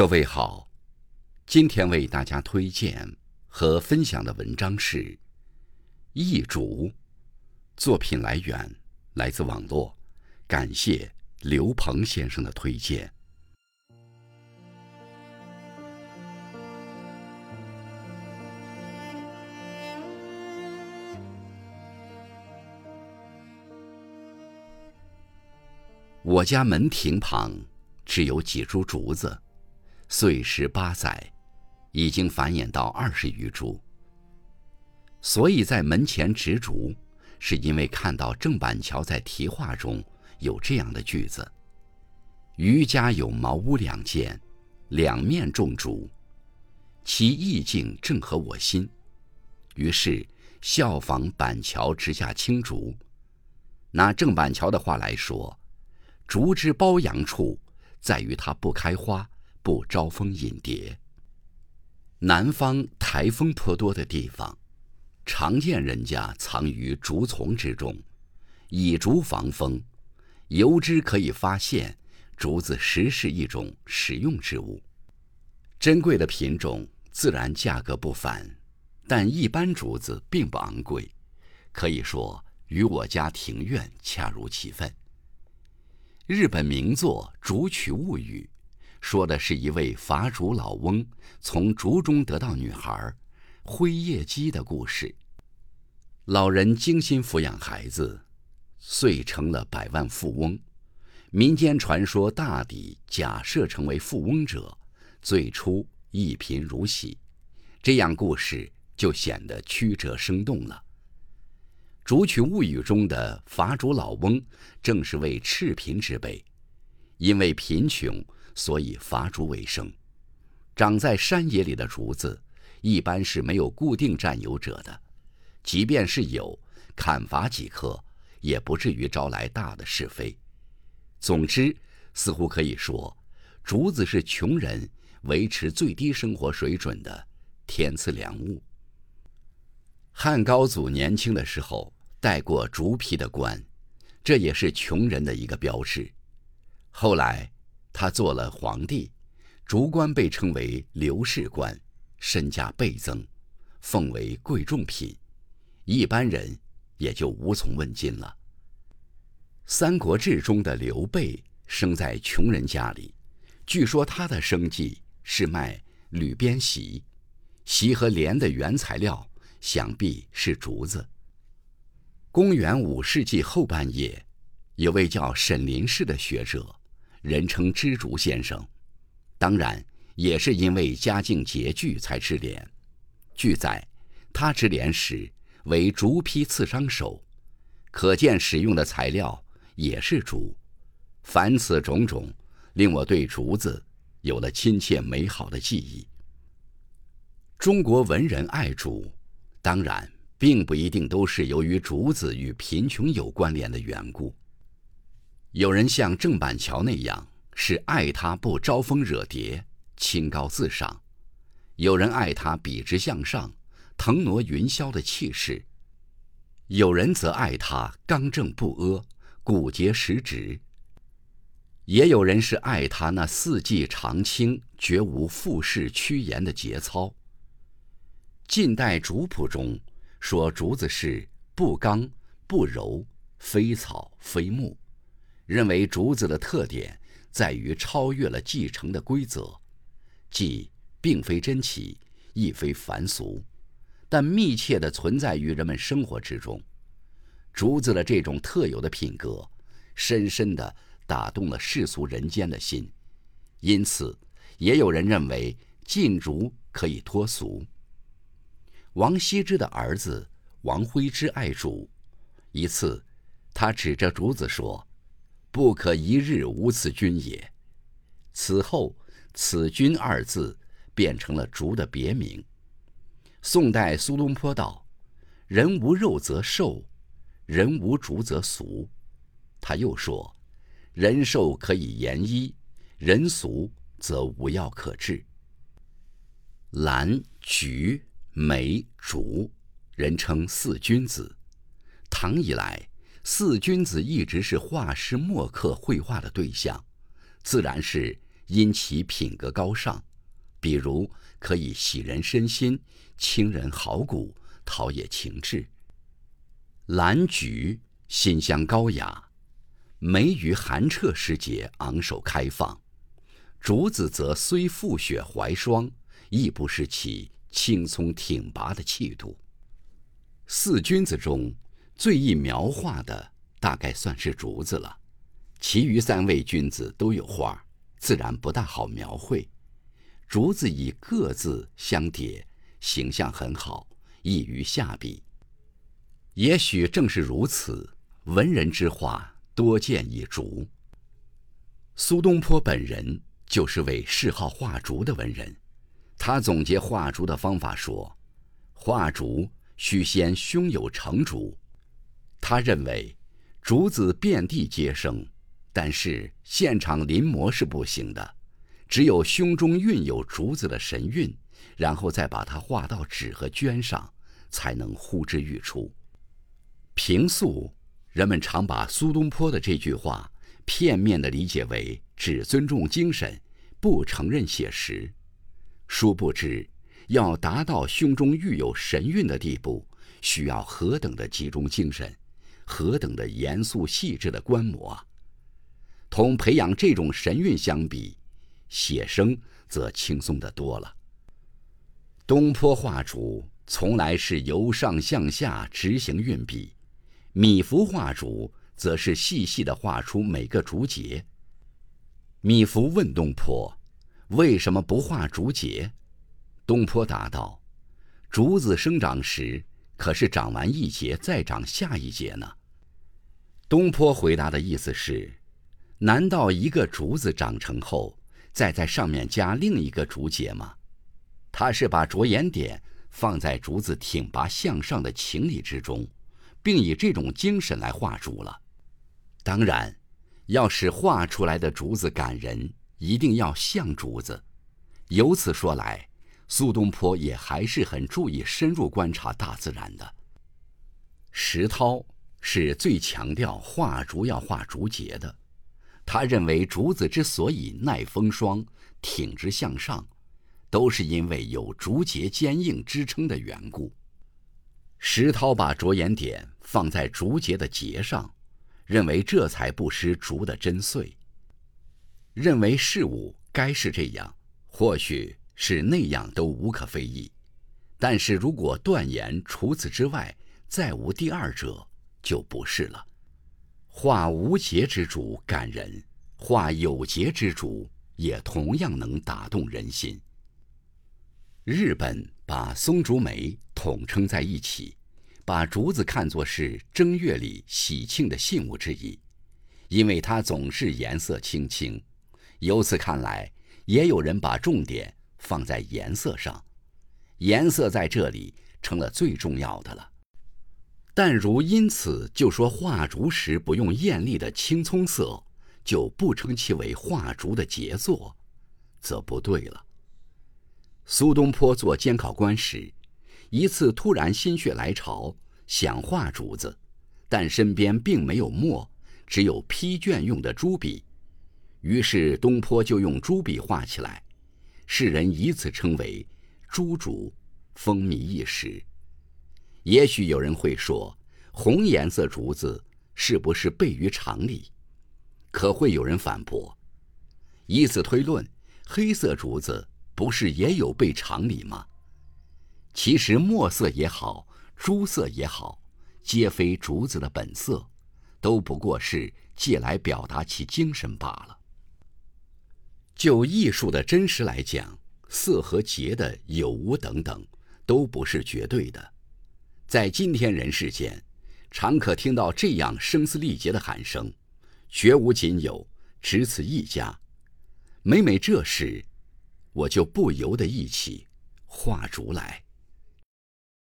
各位好，今天为大家推荐和分享的文章是《易主》，作品来源来自网络，感谢刘鹏先生的推荐。我家门庭旁只有几株竹子，岁十八载，已经繁衍到二十余株。所以在门前植竹，是因为看到郑板桥在题画中有这样的句子：“余家有茅屋两间，两面种竹，其意境正合我心。”于是效仿板桥植下青竹。拿郑板桥的话来说。竹之褒扬处，在于它不开花，不招蜂引蝶。南方台风颇多的地方，常见人家藏于竹丛之中，以竹防风，由之可以发现竹子实是一种实用之物。珍贵的品种自然价格不凡，但一般竹子并不昂贵，可以说与我家庭院恰如其分。日本名作《竹取物语》，说的是一位伐竹老翁从竹中得到女孩灰叶姬的故事。老人精心抚养孩子，遂成了百万富翁。民间传说大抵假设成为富翁者，最初一贫如洗，这样故事就显得曲折生动了。《竹取物语》中的伐竹老翁，正是为赤贫之辈，因为贫穷，所以伐竹为生。长在山野里的竹子，一般是没有固定占有者的，即便是有，砍伐几棵，也不至于招来大的是非。总之，似乎可以说，竹子是穷人维持最低生活水准的天赐良物。汉高祖年轻的时候。戴过竹皮的冠，这也是穷人的一个标志。后来他做了皇帝，竹官被称为刘氏官，身价倍增，奉为贵重品，一般人也就无从问津了。《三国志》中的刘备生在穷人家里，据说他的生计是卖铝边席，席和帘的原材料想必是竹子。公元五世纪后半叶，有位叫沈林氏的学者，人称知竹先生，当然也是因为家境拮据才织帘。据载，他织帘时为竹坯刺伤手，可见使用的材料也是竹。凡此种种，令我对竹子有了亲切美好的记忆。中国文人爱竹，当然。并不一定都是由于竹子与贫穷有关联的缘故。有人像郑板桥那样，是爱他不招蜂惹蝶、清高自赏；有人爱他笔直向上、腾挪云霄的气势；有人则爱他刚正不阿、骨节实直；也有人是爱他那四季常青、绝无复势趋炎的节操。近代竹谱中。说竹子是不刚不柔，非草非木，认为竹子的特点在于超越了继承的规则，即并非珍奇，亦非凡俗，但密切地存在于人们生活之中。竹子的这种特有的品格，深深地打动了世俗人间的心，因此，也有人认为禁竹可以脱俗。王羲之的儿子王徽之爱竹，一次，他指着竹子说：“不可一日无此君也。”此后，“此君”二字变成了竹的别名。宋代苏东坡道：“人无肉则瘦，人无竹则俗。”他又说：“人瘦可以言医，人俗则无药可治。”兰、菊。梅、竹，人称四君子。唐以来，四君子一直是画师墨客绘画的对象，自然是因其品格高尚，比如可以喜人身心、清人好骨、陶冶情志。兰菊馨香高雅，梅于寒彻时节昂首开放，竹子则虽覆雪怀霜，亦不失其青葱挺拔的气度。四君子中最易描画的，大概算是竹子了。其余三位君子都有画，自然不大好描绘。竹子以各字相叠，形象很好，易于下笔。也许正是如此，文人之画多见以竹。苏东坡本人就是位嗜好画竹的文人，他总结画竹的方法说：“画竹。”须先胸有成竹，他认为竹子遍地皆生，但是现场临摹是不行的，只有胸中蕴有竹子的神韵，然后再把它画到纸和绢上，才能呼之欲出。平素人们常把苏东坡的这句话片面地理解为只尊重精神，不承认写实，殊不知。要达到胸中育有神韵的地步，需要何等的集中精神，何等的严肃细致的观摩啊！同培养这种神韵相比，写生则轻松得多了。东坡画竹从来是由上向下直行运笔，米芾画竹则是细细地画出每个竹节。米芾问东坡：“为什么不画竹节？”东坡答道：“竹子生长时，可是长完一节再长下一节呢。”东坡回答的意思是：难道一个竹子长成后，再在上面加另一个竹节吗？他是把着眼点放在竹子挺拔向上的情理之中，并以这种精神来画竹了。当然，要使画出来的竹子感人，一定要像竹子。由此说来。苏东坡也还是很注意深入观察大自然的。石涛是最强调画竹要画竹节的，他认为竹子之所以耐风霜、挺直向上，都是因为有竹节坚硬支撑的缘故。石涛把着眼点放在竹节的节上，认为这才不失竹的真髓。认为事物该是这样，或许。是那样都无可非议，但是如果断言除此之外再无第二者，就不是了。画无节之竹感人，画有节之竹也同样能打动人心。日本把松竹梅统称在一起，把竹子看作是正月里喜庆的信物之一，因为它总是颜色青青。由此看来，也有人把重点。放在颜色上，颜色在这里成了最重要的了。但如因此就说画竹时不用艳丽的青葱色，就不称其为画竹的杰作，则不对了。苏东坡做监考官时，一次突然心血来潮，想画竹子，但身边并没有墨，只有批卷用的朱笔，于是东坡就用朱笔画起来。世人以此称为“朱竹”，风靡一时。也许有人会说，红颜色竹子是不是悖于常理？可会有人反驳：以此推论，黑色竹子不是也有悖常理吗？其实墨色也好，朱色也好，皆非竹子的本色，都不过是借来表达其精神罢了。就艺术的真实来讲，色和节的有无等等，都不是绝对的。在今天人世间，常可听到这样声嘶力竭的喊声：“绝无仅有，只此一家。”每每这时，我就不由得忆起画竹来。